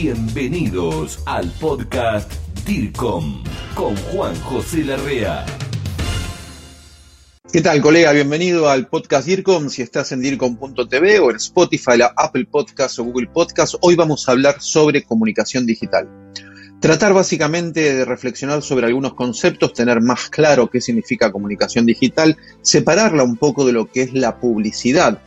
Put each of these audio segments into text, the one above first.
Bienvenidos al podcast DIRCOM con Juan José Larrea. ¿Qué tal, colega? Bienvenido al podcast DIRCOM. Si estás en DIRCOM.tv o en Spotify, la Apple Podcast o Google Podcast, hoy vamos a hablar sobre comunicación digital. Tratar básicamente de reflexionar sobre algunos conceptos, tener más claro qué significa comunicación digital, separarla un poco de lo que es la publicidad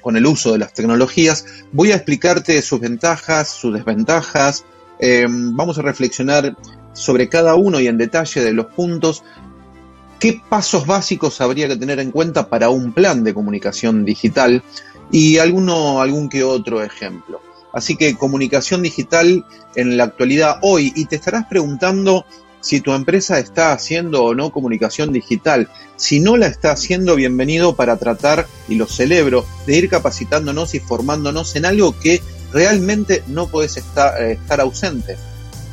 con el uso de las tecnologías. Voy a explicarte sus ventajas, sus desventajas. Em, vamos a reflexionar sobre cada uno y en detalle de los puntos. ¿Qué pasos básicos habría que tener en cuenta para un plan de comunicación digital? Y alguno, algún que otro ejemplo. Así que comunicación digital en la actualidad hoy. Y te estarás preguntando si tu empresa está haciendo o no comunicación digital. Si no la está haciendo, bienvenido para tratar, y lo celebro, de ir capacitándonos y formándonos en algo que realmente no puedes estar, eh, estar ausente.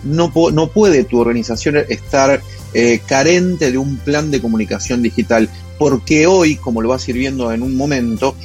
No, puede tu organización estar eh, carente de un plan de comunicación digital, porque hoy, como lo vas a ir viendo en un momento,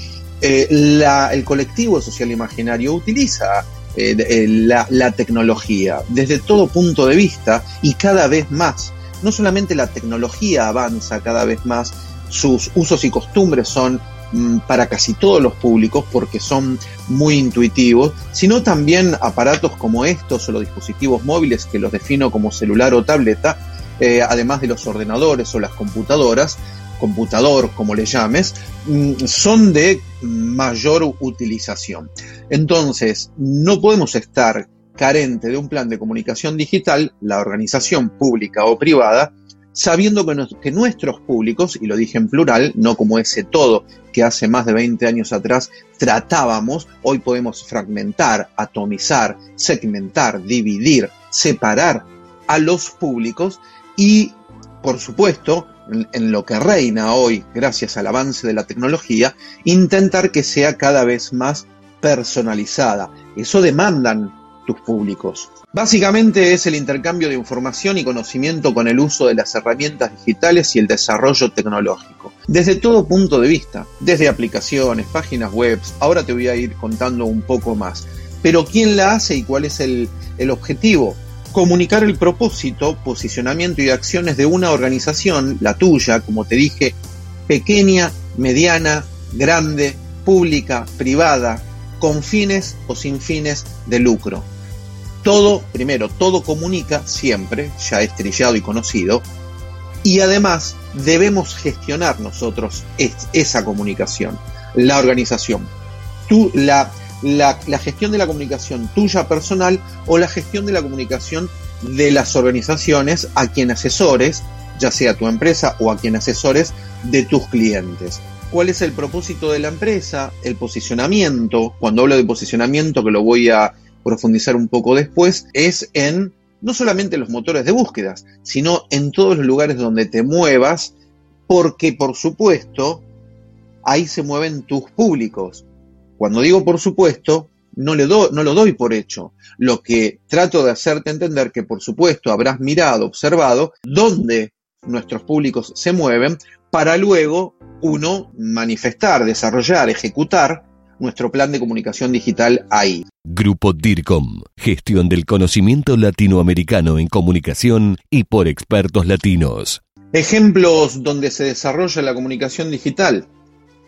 eh, el colectivo social imaginario utiliza eh, eh, la, tecnología desde todo punto de vista y cada vez más. No solamente la tecnología avanza cada vez más, sus usos y costumbres son mm, para casi todos los públicos porque son muy intuitivos, sino también aparatos como estos o los dispositivos móviles que los defino como celular o tableta, eh, además de los ordenadores o las computadoras, computador, como le llames, mm, son de mayor utilización. Entonces, no podemos estar carente de un plan de comunicación digital, la organización pública o privada, sabiendo que, nuestros públicos, y lo dije en plural, no como ese todo que hace más de 20 años atrás tratábamos, hoy podemos fragmentar, atomizar, segmentar, dividir, separar a los públicos y, por supuesto, en lo que reina hoy, gracias al avance de la tecnología, intentar que sea cada vez más personalizada. Eso demandan tus públicos. Básicamente es el intercambio de información y conocimiento con el uso de las herramientas digitales y el desarrollo tecnológico. Desde todo punto de vista, desde aplicaciones, páginas web, ahora te voy a ir contando un poco más. Pero ¿quién la hace y cuál es el, objetivo? Comunicar el propósito, posicionamiento y acciones de una organización, la tuya, como te dije, pequeña, mediana, grande, pública, privada, con fines o sin fines de lucro. Todo, primero, todo comunica siempre, ya es trillado y conocido, y además debemos gestionar nosotros esa comunicación, la organización. Tú, la, la, gestión de la comunicación tuya personal o la gestión de la comunicación de las organizaciones a quien asesores, ya sea tu empresa o a quien asesores de tus clientes. ¿Cuál es el propósito de la empresa? El posicionamiento, cuando hablo de posicionamiento, que lo voy a profundizar un poco después, es en no solamente los motores de búsquedas, sino en todos los lugares donde te muevas, porque por supuesto ahí se mueven tus públicos. Cuando digo por supuesto, no, le no lo doy por hecho. Lo que trato de hacerte entender que por supuesto habrás mirado, observado dónde nuestros públicos se mueven para luego uno manifestar, desarrollar, ejecutar nuestro plan de comunicación digital ahí. Grupo DIRCOM, gestión del conocimiento latinoamericano en comunicación y por expertos latinos. Ejemplos donde se desarrolla la comunicación digital,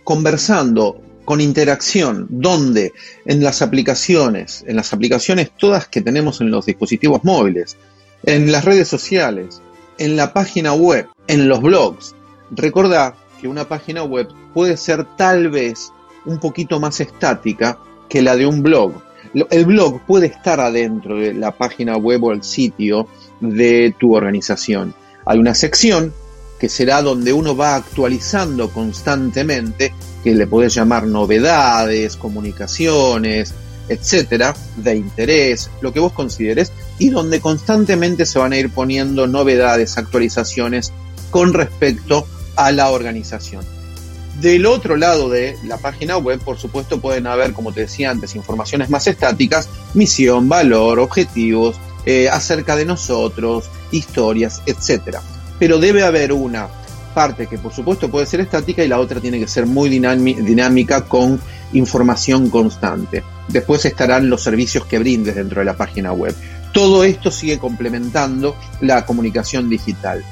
conversando con interacción, donde en las aplicaciones, en las aplicaciones todas que tenemos en los dispositivos móviles, en las redes sociales, en la página web, en los blogs. Recordá que una página web puede ser tal vez un poquito más estática que la de un blog. El blog puede estar adentro de la página web o el sitio de tu organización. Hay una sección que será donde uno va actualizando constantemente que le podés llamar novedades, comunicaciones, etcétera, de interés, lo que vos consideres, y donde constantemente se van a ir poniendo novedades, actualizaciones con respecto a la organización. Del otro lado de la página web, por supuesto, pueden haber, como te decía antes, informaciones más estáticas, misión, valor, objetivos, eh, acerca de nosotros, historias, etcétera. Pero debe haber una parte que por supuesto puede ser estática y la otra tiene que ser muy dinámica con información constante. después estarán los servicios que brindes dentro de la página web. Todo esto sigue complementando la comunicación digital.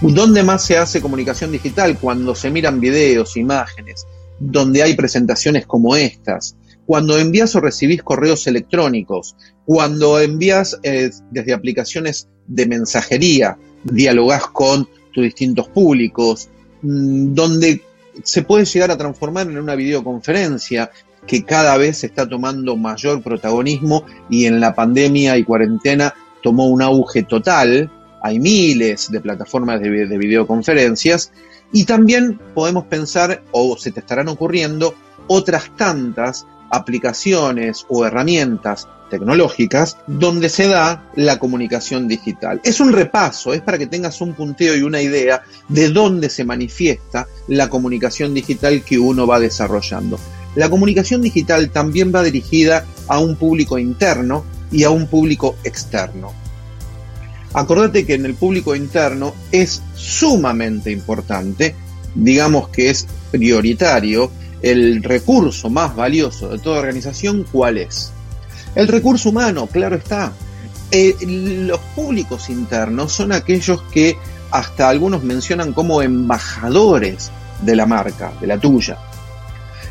¿Dónde más se hace comunicación digital? Cuando se miran videos, imágenes, donde hay presentaciones como estas, cuando envías o recibís correos electrónicos, cuando envías eh, desde aplicaciones de mensajería, dialogás con distintos públicos, mm, donde se puede llegar a transformar en una videoconferencia que cada vez está tomando mayor protagonismo y en la pandemia y cuarentena tomó un auge total. Hay miles de plataformas de, videoconferencias y también podemos pensar, o se te estarán ocurriendo, otras tantas aplicaciones o herramientas tecnológicas donde se da la comunicación digital. Es un repaso, es para que tengas un punteo y una idea de dónde se manifiesta la comunicación digital que uno va desarrollando. La comunicación digital también va dirigida a un público interno y a un público externo. Acordate que en el público interno es sumamente importante, digamos que es prioritario, el recurso más valioso de toda organización, ¿cuál es? El recurso humano, claro está. Eh, los públicos internos son aquellos que hasta algunos mencionan como embajadores de la marca, de la tuya.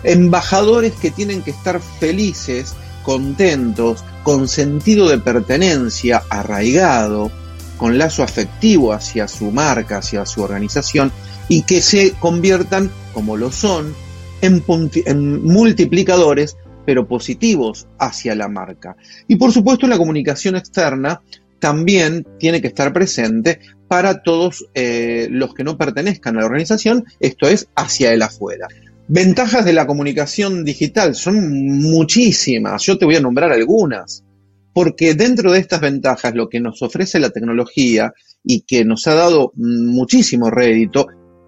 Embajadores que tienen que estar felices, contentos, con sentido de pertenencia, arraigado, con lazo afectivo hacia su marca, hacia su organización, y que se conviertan, como lo son, en, multiplicadores, pero positivos hacia la marca. Y por supuesto la comunicación externa también tiene que estar presente para todos eh, los que no pertenezcan a la organización, esto es, hacia el afuera. Ventajas de la comunicación digital son muchísimas, yo te voy a nombrar algunas porque dentro de estas ventajas lo que nos ofrece la tecnología y que nos ha dado muchísimo rédito,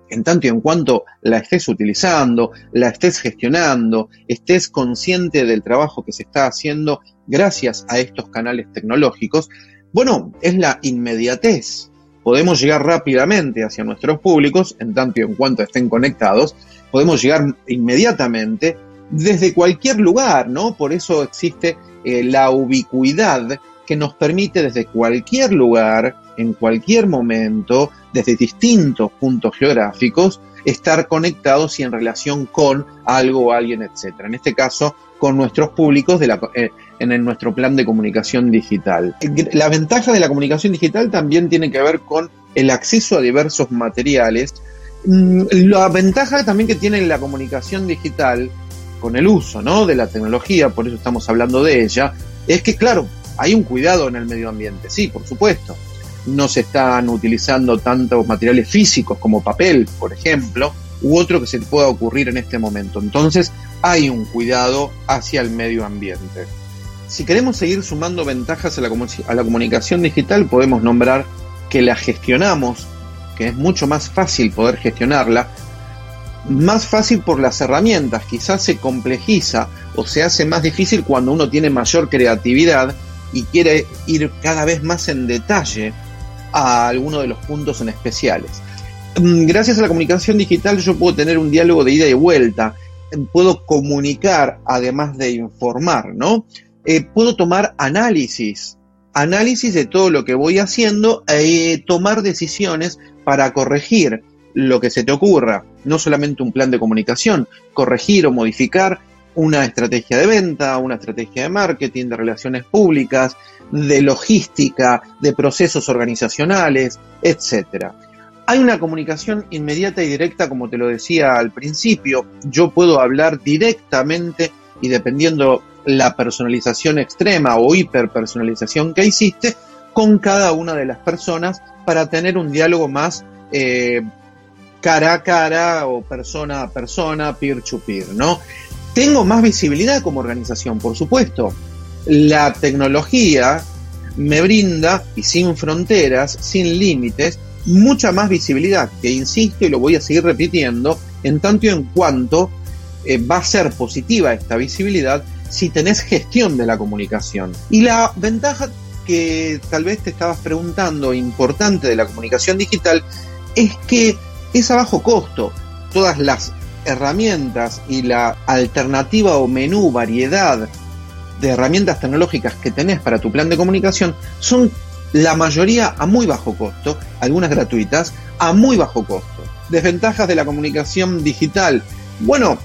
en tanto y en cuanto la estés utilizando, la estés gestionando, estés consciente del trabajo que se está haciendo gracias a estos canales tecnológicos, bueno, es la inmediatez. Podemos llegar rápidamente hacia nuestros públicos, en tanto y en cuanto estén conectados, podemos llegar inmediatamente desde cualquier lugar, ¿no? Por eso existe eh, la ubicuidad que nos permite desde cualquier lugar, en cualquier momento, desde distintos puntos geográficos, estar conectados y en relación con algo o alguien, etc. En este caso, con nuestros públicos de la, eh, en nuestro plan de comunicación digital. La ventaja de la comunicación digital también tiene que ver con el acceso a diversos materiales. Mm, la ventaja también que tiene la comunicación digital con el uso ¿no? de la tecnología, por eso estamos hablando de ella, es que, claro, hay un cuidado en el medio ambiente, sí, por supuesto. No se están utilizando tantos materiales físicos como papel, por ejemplo, u otro que se pueda ocurrir en este momento. Entonces, hay un cuidado hacia el medio ambiente. Si queremos seguir sumando ventajas a la, a la comunicación digital, podemos nombrar que la gestionamos, que es mucho más fácil poder gestionarla, más fácil por las herramientas, quizás se complejiza o se hace más difícil cuando uno tiene mayor creatividad y quiere ir cada vez más en detalle a alguno de los puntos en especiales. Mm, gracias a la comunicación digital yo puedo tener un diálogo de ida y vuelta, mm, puedo comunicar además de informar, ¿no? Eh, puedo tomar análisis, análisis de todo lo que voy haciendo e tomar decisiones para corregir lo que se te ocurra, no solamente un plan de comunicación, corregir o modificar una estrategia de venta, una estrategia de marketing, de relaciones públicas, de logística, de procesos organizacionales, etc. Hay una comunicación inmediata y directa, como te lo decía al principio. Yo puedo hablar directamente y dependiendo la personalización extrema o hiperpersonalización que hiciste, con cada una de las personas para tener un diálogo más eh, cara a cara o persona a persona, peer to peer, ¿no? Tengo más visibilidad como organización, por supuesto. La tecnología me brinda, y sin fronteras, sin límites, mucha más visibilidad, que insisto y lo voy a seguir repitiendo, en tanto y en cuanto eh, va a ser positiva esta visibilidad si tenés gestión de la comunicación. Y la ventaja que tal vez te estabas preguntando importante de la comunicación digital es que es a bajo costo. Todas las herramientas y la alternativa o menú, variedad de herramientas tecnológicas que tenés para tu plan de comunicación son la mayoría a muy bajo costo, algunas gratuitas, a muy bajo costo. Desventajas de la comunicación digital. Bueno,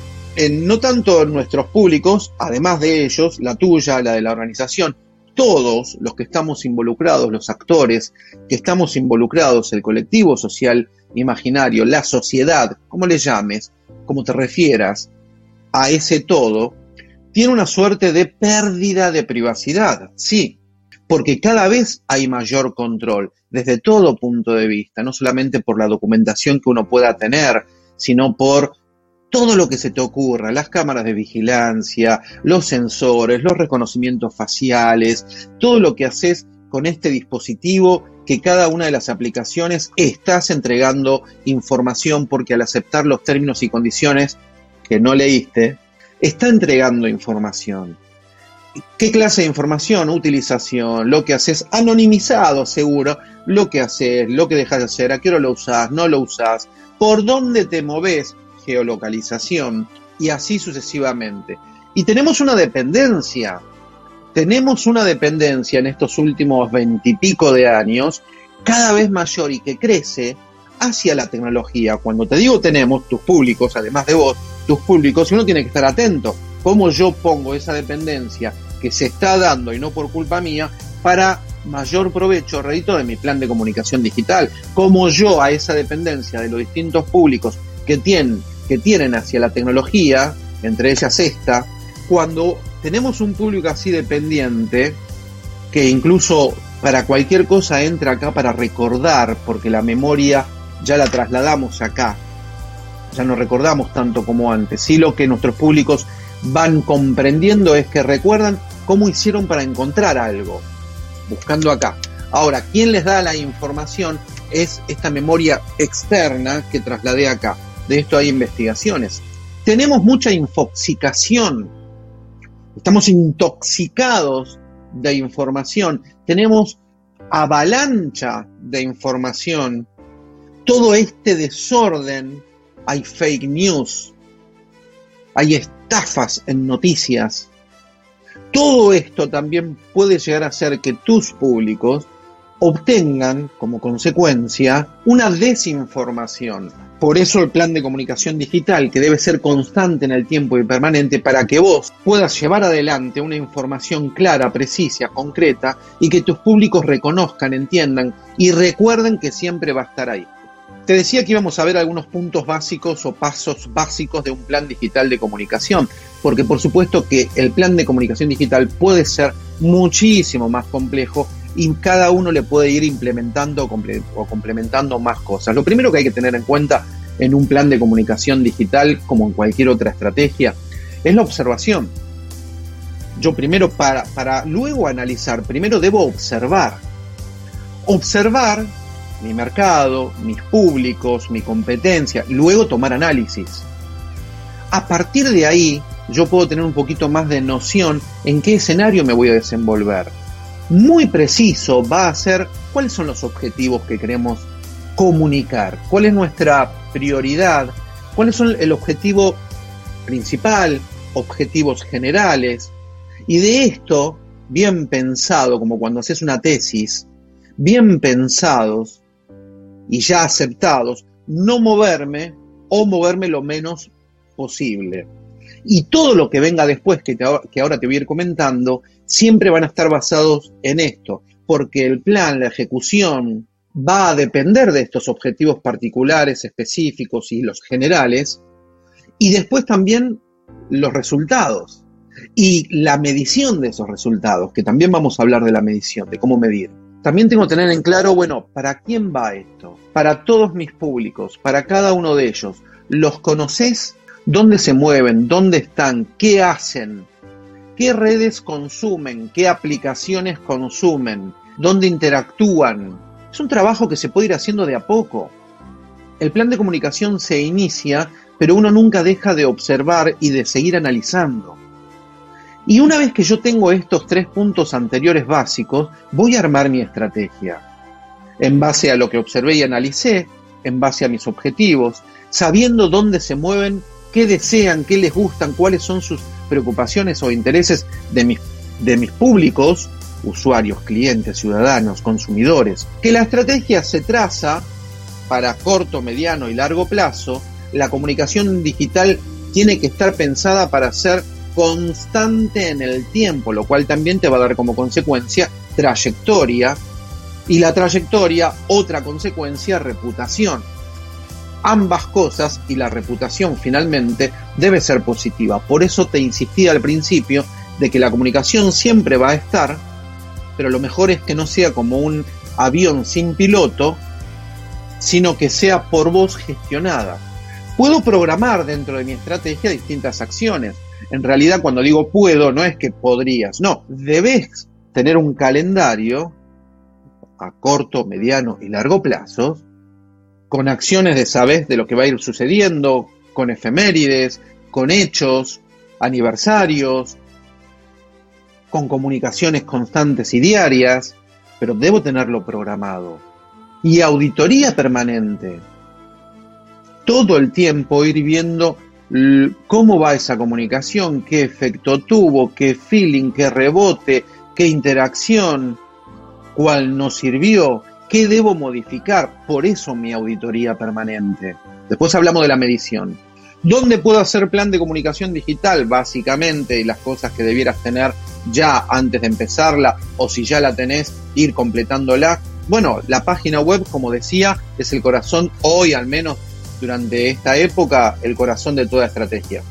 no tanto nuestros públicos, además de ellos, la tuya, la de la organización, todos los que estamos involucrados, los actores que estamos involucrados, el colectivo social imaginario, la sociedad, como le llames, como te refieras a ese todo, tiene una suerte de pérdida de privacidad, sí, porque cada vez hay mayor control desde todo punto de vista, no solamente por la documentación que uno pueda tener, sino por todo lo que se te ocurra, las cámaras de vigilancia, los sensores, los reconocimientos faciales, todo lo que haces con este dispositivo que cada una de las aplicaciones estás entregando información porque al aceptar los términos y condiciones que no leíste, está entregando información. ¿Qué clase de información? Utilización, lo que haces, anonimizado seguro, lo que haces, lo que dejas de hacer, a qué hora lo usas, no lo usas, por dónde te moves, geolocalización, y así sucesivamente. Y tenemos una dependencia, tenemos una dependencia en estos últimos veintipico de años, cada vez mayor y que crece hacia la tecnología. Cuando te digo tenemos, tus públicos, además de vos, tus públicos, uno tiene que estar atento. Cómo yo pongo esa dependencia que se está dando y no por culpa mía para mayor provecho, redito de mi plan de comunicación digital. Cómo yo a esa dependencia de los distintos públicos que tienen, que tienen hacia la tecnología, entre ellas esta, cuando tenemos un público así dependiente, que incluso para cualquier cosa entra acá para recordar, porque la memoria ya la trasladamos acá, ya no recordamos tanto como antes. Sí lo que nuestros públicos van comprendiendo es que recuerdan cómo hicieron para encontrar algo, buscando acá. Ahora, ¿quién les da la información? Es esta memoria externa que trasladé acá. De esto hay investigaciones. Tenemos mucha infoxicación. Estamos intoxicados de información. Tenemos avalancha de información. Todo este desorden hay fake news, hay estafas en noticias. Todo esto también puede llegar a hacer que tus públicos obtengan como consecuencia una desinformación. Por eso el plan de comunicación digital, que debe ser constante en el tiempo y permanente, para que vos puedas llevar adelante una información clara, precisa, concreta, y que tus públicos reconozcan, entiendan y recuerden que siempre va a estar ahí. Te decía que íbamos a ver algunos puntos básicos o pasos básicos de un plan digital de comunicación, porque por supuesto que el plan de comunicación digital puede ser muchísimo más complejo y cada uno le puede ir implementando o complementando más cosas. Lo primero que hay que tener en cuenta en un plan de comunicación digital, como en cualquier otra estrategia, es la observación. Yo primero, para, para luego analizar, primero debo observar. Observar mi mercado, mis públicos, mi competencia, luego tomar análisis. A partir de ahí, yo puedo tener un poquito más de noción en qué escenario me voy a desenvolver. Muy preciso va a ser cuáles son los objetivos que queremos comunicar, cuál es nuestra prioridad, cuáles son el objetivo principal, objetivos generales. Y de esto, bien pensado, como cuando haces una tesis, bien pensados, y ya aceptados, no moverme o moverme lo menos posible. Y todo lo que venga después, que, que ahora te voy a ir comentando, siempre van a estar basados en esto, porque el plan, la ejecución, va a depender de estos objetivos particulares, específicos y los generales, y después también los resultados y la medición de esos resultados, que también vamos a hablar de la medición, de cómo medir. También tengo que tener en claro, bueno, ¿para quién va esto? Para todos mis públicos, para cada uno de ellos. ¿Los conoces? ¿Dónde se mueven? ¿Dónde están? ¿Qué hacen? ¿Qué redes consumen? ¿Qué aplicaciones consumen? ¿Dónde interactúan? Es un trabajo que se puede ir haciendo de a poco. El plan de comunicación se inicia, pero uno nunca deja de observar y de seguir analizando. Y una vez que yo tengo estos tres puntos anteriores básicos, voy a armar mi estrategia. En base a lo que observé y analicé, en base a mis objetivos, sabiendo dónde se mueven, qué desean, qué les gustan, cuáles son sus preocupaciones o intereses de mis de mis públicos, usuarios, clientes, ciudadanos, consumidores, que la estrategia se traza para corto, mediano y largo plazo, la comunicación digital tiene que estar pensada para ser constante en el tiempo, lo cual también te va a dar como consecuencia trayectoria y la trayectoria, otra consecuencia, reputación. Ambas cosas y la reputación finalmente debe ser positiva. Por eso te insistí al principio de que la comunicación siempre va a estar, pero lo mejor es que no sea como un avión sin piloto, sino que sea por vos gestionada. Puedo programar dentro de mi estrategia distintas acciones. En realidad cuando digo puedo, no es que podrías, no, debes tener un calendario a corto, mediano y largo plazo, con acciones de sabes de lo que va a ir sucediendo, con efemérides, con hechos, aniversarios, con comunicaciones constantes y diarias, pero debo tenerlo programado. Y auditoría permanente. Todo el tiempo ir viendo cómo va esa comunicación, qué efecto tuvo, qué feeling, qué rebote, qué interacción, cuál nos sirvió, qué debo modificar. Por eso mi auditoría permanente. Después hablamos de la medición. ¿Dónde puedo hacer plan de comunicación digital? Básicamente, y las cosas que debieras tener ya antes de empezarla, o si ya la tenés, ir completándola. Bueno, la página web, como decía, es el corazón, hoy al menos durante esta época, el corazón de toda estrategia.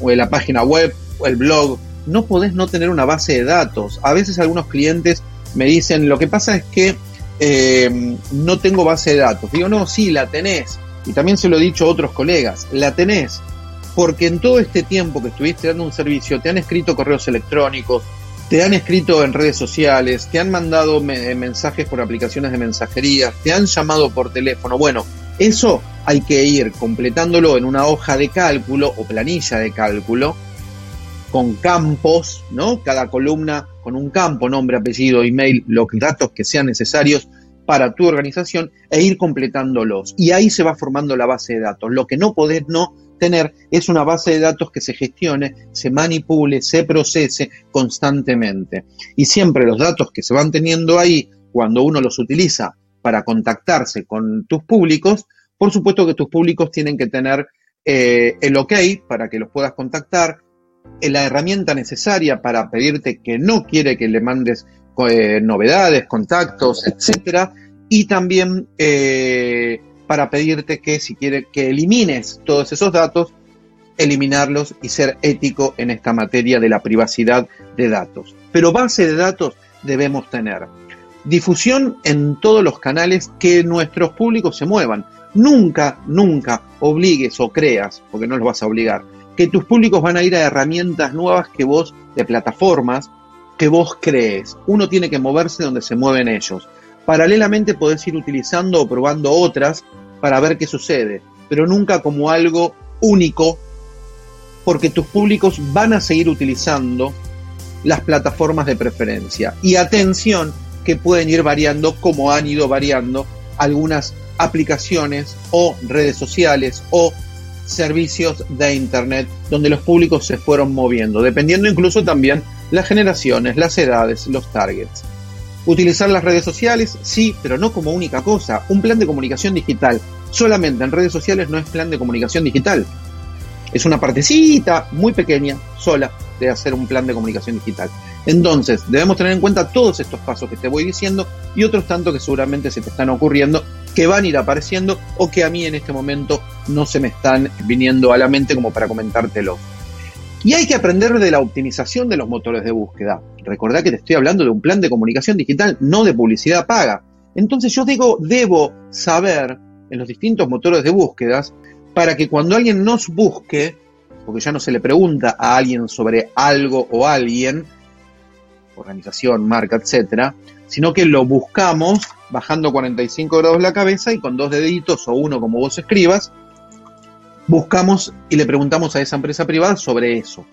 O la página web, o el blog, no podés no tener una base de datos. A veces algunos clientes me dicen, lo que pasa es que eh, no tengo base de datos. Digo, no, sí, la tenés. Y también se lo he dicho a otros colegas, la tenés. Porque en todo este tiempo que estuviste dando un servicio, te han escrito correos electrónicos, te han escrito en redes sociales, te han mandado mensajes por aplicaciones de mensajería, te han llamado por teléfono. Bueno, eso hay que ir completándolo en una hoja de cálculo o planilla de cálculo con campos, ¿no? Cada columna con un campo, nombre, apellido, email, los datos que sean necesarios para tu organización e ir completándolos. Y ahí se va formando la base de datos. Lo que no podés no tener es una base de datos que se gestione, se manipule, se procese constantemente. Y siempre los datos que se van teniendo ahí, cuando uno los utiliza para contactarse con tus públicos, por supuesto que tus públicos tienen que tener eh, el ok para que los puedas contactar, la herramienta necesaria para pedirte que no quiere que le mandes eh, novedades, contactos, etcétera, y también eh, para pedirte que si quiere que elimines todos esos datos, eliminarlos y ser ético en esta materia de la privacidad de datos. Pero base de datos debemos tener. Difusión en todos los canales que nuestros públicos se muevan. Nunca, nunca obligues o creas, porque no los vas a obligar, que tus públicos van a ir a herramientas nuevas que vos, de plataformas, que vos crees. Uno tiene que moverse donde se mueven ellos. Paralelamente podés ir utilizando o probando otras para ver qué sucede, pero nunca como algo único, porque tus públicos van a seguir utilizando las plataformas de preferencia. Y atención, que pueden ir variando como han ido variando algunas aplicaciones o redes sociales o servicios de Internet donde los públicos se fueron moviendo, dependiendo incluso también las generaciones, las edades, los targets. Utilizar las redes sociales, sí, pero no como única cosa. Un plan de comunicación digital solamente en redes sociales no es plan de comunicación digital. Es una partecita muy pequeña, sola, de hacer un plan de comunicación digital. Entonces, debemos tener en cuenta todos estos pasos que te voy diciendo y otros tantos que seguramente se te están ocurriendo, que van a ir apareciendo o que a mí en este momento no se me están viniendo a la mente como para comentártelo. Y hay que aprender de la optimización de los motores de búsqueda. Recordá que te estoy hablando de un plan de comunicación digital, no de publicidad paga. Entonces yo digo, debo saber en los distintos motores de búsquedas para que cuando alguien nos busque, porque ya no se le pregunta a alguien sobre algo o alguien, organización, marca, etcétera, sino que lo buscamos bajando 45 grados la cabeza y con dos deditos o uno como vos escribas, buscamos y le preguntamos a esa empresa privada sobre eso.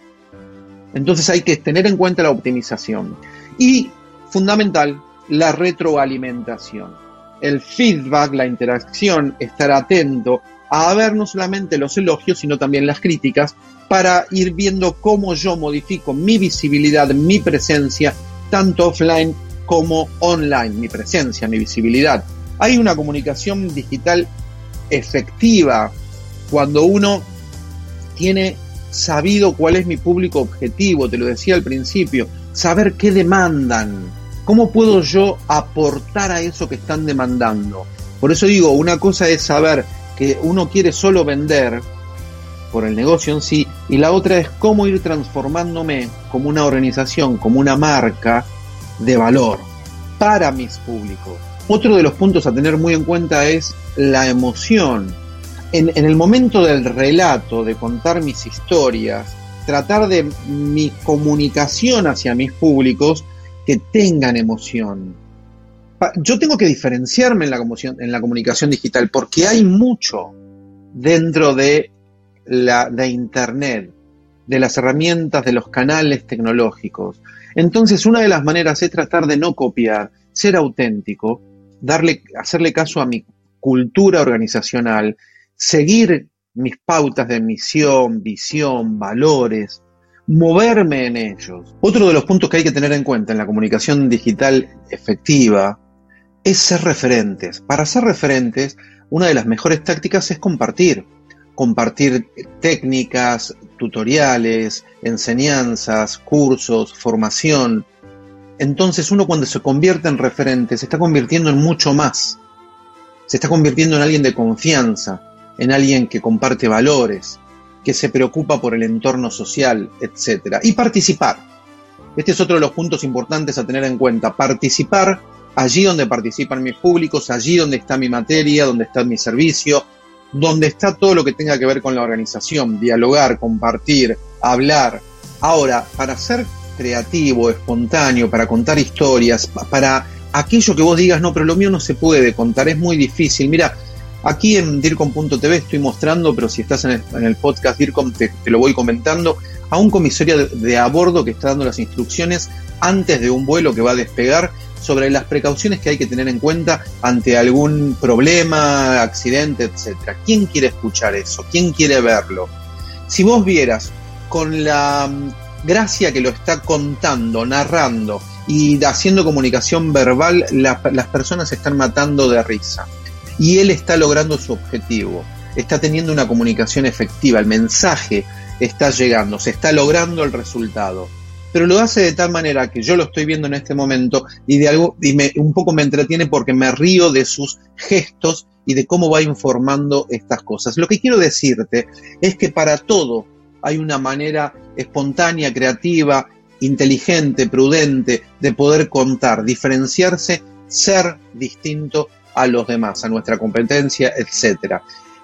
Entonces hay que tener en cuenta la optimización. Y, fundamental, la retroalimentación. El feedback, la interacción, estar atento a ver no solamente los elogios, sino también las críticas, para ir viendo cómo yo modifico mi visibilidad, mi presencia, tanto offline como online, mi presencia, mi visibilidad. Hay una comunicación digital efectiva cuando uno tiene sabido cuál es mi público objetivo, te lo decía al principio, saber qué demandan, cómo puedo yo aportar a eso que están demandando. Por eso digo, una cosa es saber que uno quiere solo vender por el negocio en sí y la otra es cómo ir transformándome como una organización, como una marca de valor para mis públicos. Otro de los puntos a tener muy en cuenta es la emoción. En, el momento del relato, de contar mis historias, tratar de mi comunicación hacia mis públicos que tengan emoción. Yo tengo que diferenciarme en la, en la comunicación digital porque hay mucho dentro de, la, de Internet, de las herramientas, de los canales tecnológicos. Entonces, una de las maneras es tratar de no copiar, ser auténtico, darle, hacerle caso a mi cultura organizacional, seguir mis pautas de misión, visión, valores, moverme en ellos. Otro de los puntos que hay que tener en cuenta en la comunicación digital efectiva es ser referentes. Para ser referentes, una de las mejores tácticas es compartir. Compartir técnicas, tutoriales, enseñanzas, cursos, formación. Entonces uno cuando se convierte en referente se está convirtiendo en mucho más. Se está convirtiendo en alguien de confianza, en alguien que comparte valores, que se preocupa por el entorno social, etc. Y participar. Este es otro de los puntos importantes a tener en cuenta. Participar allí donde participan mis públicos, allí donde está mi materia, donde está mi servicio, donde está todo lo que tenga que ver con la organización, dialogar, compartir, hablar. Ahora, para ser creativo, espontáneo, para contar historias, para aquello que vos digas, no, pero lo mío no se puede contar, es muy difícil. Mira, Aquí en DIRCOM.tv estoy mostrando, pero si estás en el, podcast DIRCOM te, lo voy comentando, a un comisario de, a bordo que está dando las instrucciones antes de un vuelo que va a despegar sobre las precauciones que hay que tener en cuenta ante algún problema, accidente, etc. ¿Quién quiere escuchar eso? ¿Quién quiere verlo? Si vos vieras con la mm, gracia que lo está contando, narrando y haciendo comunicación verbal, las personas se están matando de risa y él está logrando su objetivo, está teniendo una comunicación efectiva, el mensaje está llegando, se está logrando el resultado. Pero lo hace de tal manera que yo lo estoy viendo en este momento y de algo y me, un poco me entretiene porque me río de sus gestos y de cómo va informando estas cosas. Lo que quiero decirte es que para todo hay una manera espontánea, creativa, inteligente, prudente de poder contar, diferenciarse, ser distinto a los demás, a nuestra competencia, etcétera.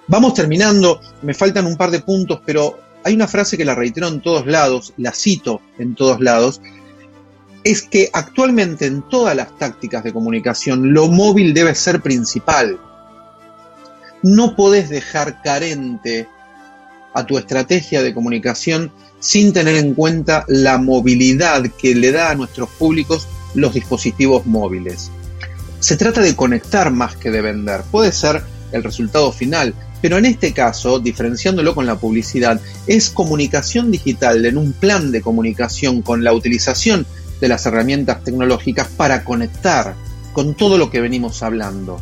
Vamos terminando, me faltan un par de puntos, pero hay una frase que la reitero en todos lados, la cito en todos lados, es que actualmente en todas las tácticas de comunicación lo móvil debe ser principal. No podés dejar carente a tu estrategia de comunicación sin tener en cuenta la movilidad que le da a nuestros públicos los dispositivos móviles. Se trata de conectar más que de vender. Puede ser el resultado final, pero en este caso, diferenciándolo con la publicidad, es comunicación digital en un plan de comunicación con la utilización de las herramientas tecnológicas para conectar con todo lo que venimos hablando,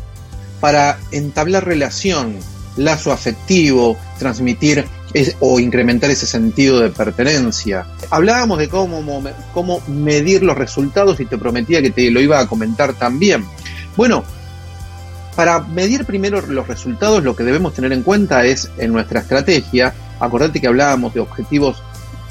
para entablar relación, lazo afectivo, transmitir o incrementar ese sentido de pertenencia. Hablábamos de cómo, cómo medir los resultados y te prometía que te lo iba a comentar también. Bueno, para medir primero los resultados, lo que debemos tener en cuenta es en nuestra estrategia, acordate que hablábamos de objetivos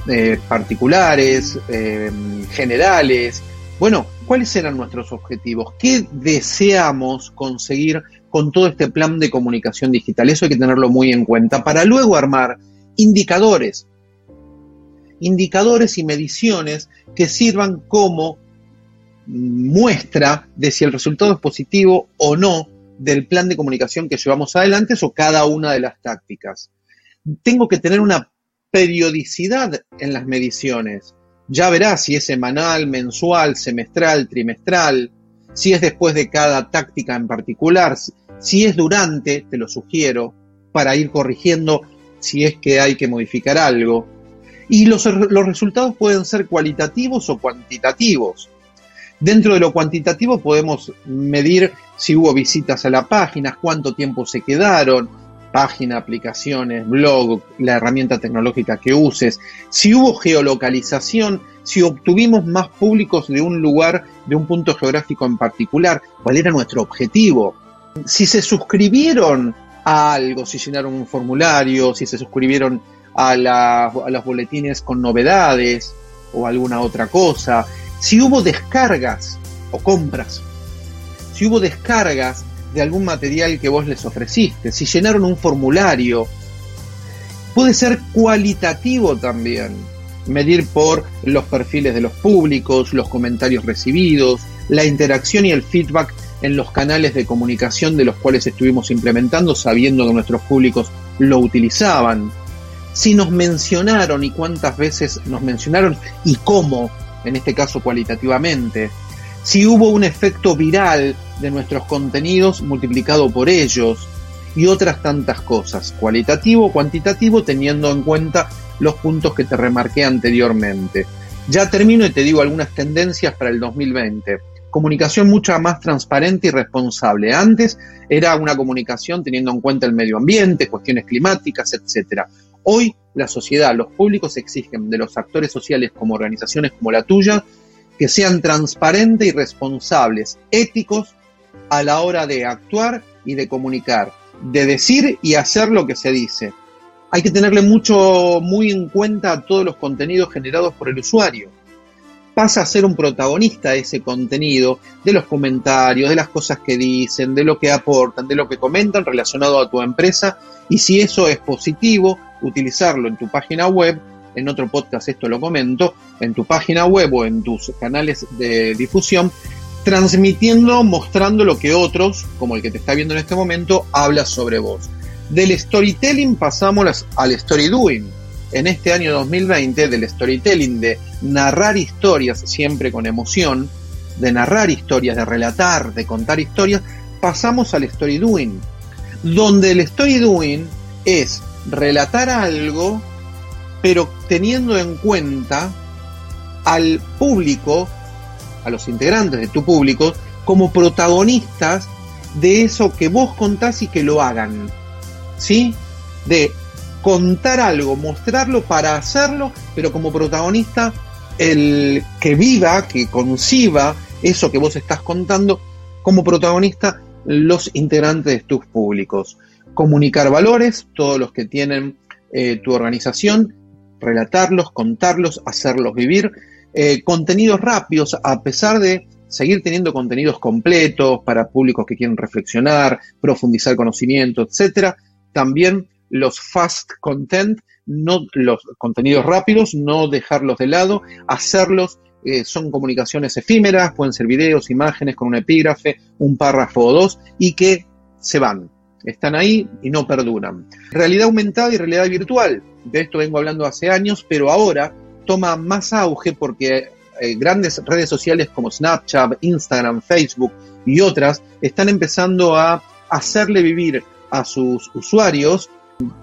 eh, particulares, eh, generales. Bueno, ¿cuáles eran nuestros objetivos? ¿Qué deseamos conseguir con todo este plan de comunicación digital? Eso hay que tenerlo muy en cuenta para luego armar indicadores. Indicadores y mediciones que sirvan como muestra de si el resultado es positivo o no del plan de comunicación que llevamos adelante o cada una de las tácticas. Tengo que tener una periodicidad en las mediciones. Ya verás si es semanal, mensual, semestral, trimestral, si es después de cada táctica en particular, si es durante, te lo sugiero, para ir corrigiendo si es que hay que modificar algo. Y los, los resultados pueden ser cualitativos o cuantitativos. Dentro de lo cuantitativo podemos medir si hubo visitas a la página, cuánto tiempo se quedaron, página, aplicaciones, blog, la herramienta tecnológica que uses, si hubo geolocalización, si obtuvimos más públicos de un lugar, de un punto geográfico en particular, cuál era nuestro objetivo, si se suscribieron a algo, si llenaron un formulario, si se suscribieron a, a los boletines con novedades o alguna otra cosa, si hubo descargas o compras, si hubo descargas de algún material que vos les ofreciste, si llenaron un formulario, puede ser cualitativo también, medir por los perfiles de los públicos, los comentarios recibidos, la interacción y el feedback en los canales de comunicación de los cuales estuvimos implementando, sabiendo que nuestros públicos lo utilizaban. Si nos mencionaron y cuántas veces nos mencionaron y cómo en este caso cualitativamente, si hubo un efecto viral de nuestros contenidos multiplicado por ellos y otras tantas cosas, cualitativo, cuantitativo, teniendo en cuenta los puntos que te remarqué anteriormente. Ya termino y te digo algunas tendencias para el 2020. Comunicación mucha más transparente y responsable. Antes era una comunicación teniendo en cuenta el medio ambiente, cuestiones climáticas, etc. Hoy la sociedad, los públicos exigen de los actores sociales como organizaciones como la tuya que sean transparentes y responsables, éticos a la hora de actuar y de comunicar, de decir y hacer lo que se dice. Hay que tenerle mucho, muy en cuenta todos los contenidos generados por el usuario. Pasa a ser un protagonista de ese contenido, de los comentarios, de las cosas que dicen, de lo que aportan, de lo que comentan relacionado a tu empresa y si eso es positivo, utilizarlo en tu página web, en otro podcast esto lo comento, en tu página web o en tus canales de difusión, transmitiendo, mostrando lo que otros, como el que te está viendo en este momento, habla sobre vos. Del storytelling pasamos al story doing. En este año 2020, del storytelling, de narrar historias siempre con emoción, de narrar historias, de relatar, de contar historias, pasamos al story doing, donde el story doing es relatar algo, pero teniendo en cuenta al público, a los integrantes de tu público, como protagonistas de eso que vos contás y que lo hagan. ¿Sí? De contar algo, mostrarlo para hacerlo, pero como protagonista, el que viva, que conciba eso que vos estás contando, como protagonista, los integrantes de tus públicos comunicar valores, todos los que tienen eh, tu organización, relatarlos, contarlos, hacerlos vivir, eh, contenidos rápidos, a pesar de seguir teniendo contenidos completos para públicos que quieren reflexionar, profundizar conocimiento, etcétera. También los fast content, no los contenidos rápidos, no dejarlos de lado, hacerlos eh, son comunicaciones efímeras, pueden ser videos, imágenes con un epígrafe, un párrafo o dos, y que se van, están ahí y no perduran. Realidad aumentada y realidad virtual. De esto vengo hablando hace años, pero ahora toma más auge porque eh, grandes redes sociales como Snapchat, Instagram, Facebook y otras están empezando a hacerle vivir a sus usuarios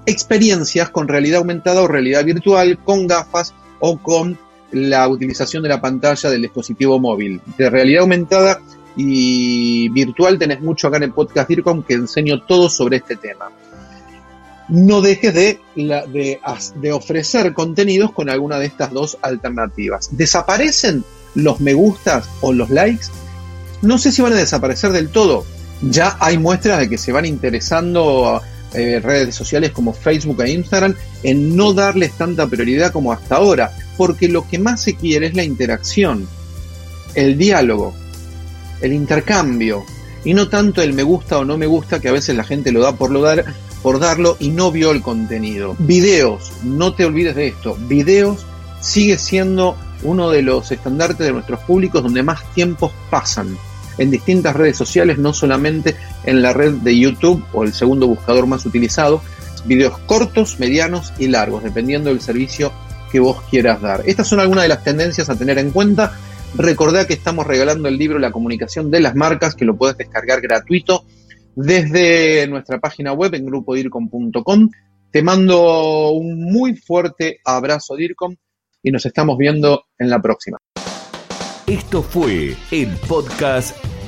experiencias con realidad aumentada o realidad virtual, con gafas o con la utilización de la pantalla del dispositivo móvil. De realidad aumentada y virtual tenés mucho acá en el podcast DIRCOM que enseño todo sobre este tema. No dejes de, de, ofrecer contenidos con alguna de estas dos alternativas. ¿Desaparecen los me gustas o los likes? No sé si van a desaparecer del todo. Ya hay muestras de que se van interesando eh, redes sociales como Facebook e Instagram en no darles tanta prioridad como hasta ahora, porque lo que más se quiere es la interacción, el diálogo el intercambio y no tanto el me gusta o no me gusta que a veces la gente lo da por lo dar por darlo y no vio el contenido. Videos, no te olvides de esto. Videos sigue siendo uno de los estandartes de nuestros públicos donde más tiempos pasan en distintas redes sociales, no solamente en la red de YouTube o el segundo buscador más utilizado, videos cortos, medianos y largos, dependiendo del servicio que vos quieras dar. Estas son algunas de las tendencias a tener en cuenta. Recordá que estamos regalando el libro La comunicación de las marcas, que lo puedes descargar gratuito desde nuestra página web en grupodircom.com. Te mando un muy fuerte abrazo, DIRCOM, y nos estamos viendo en la próxima. Esto fue el podcast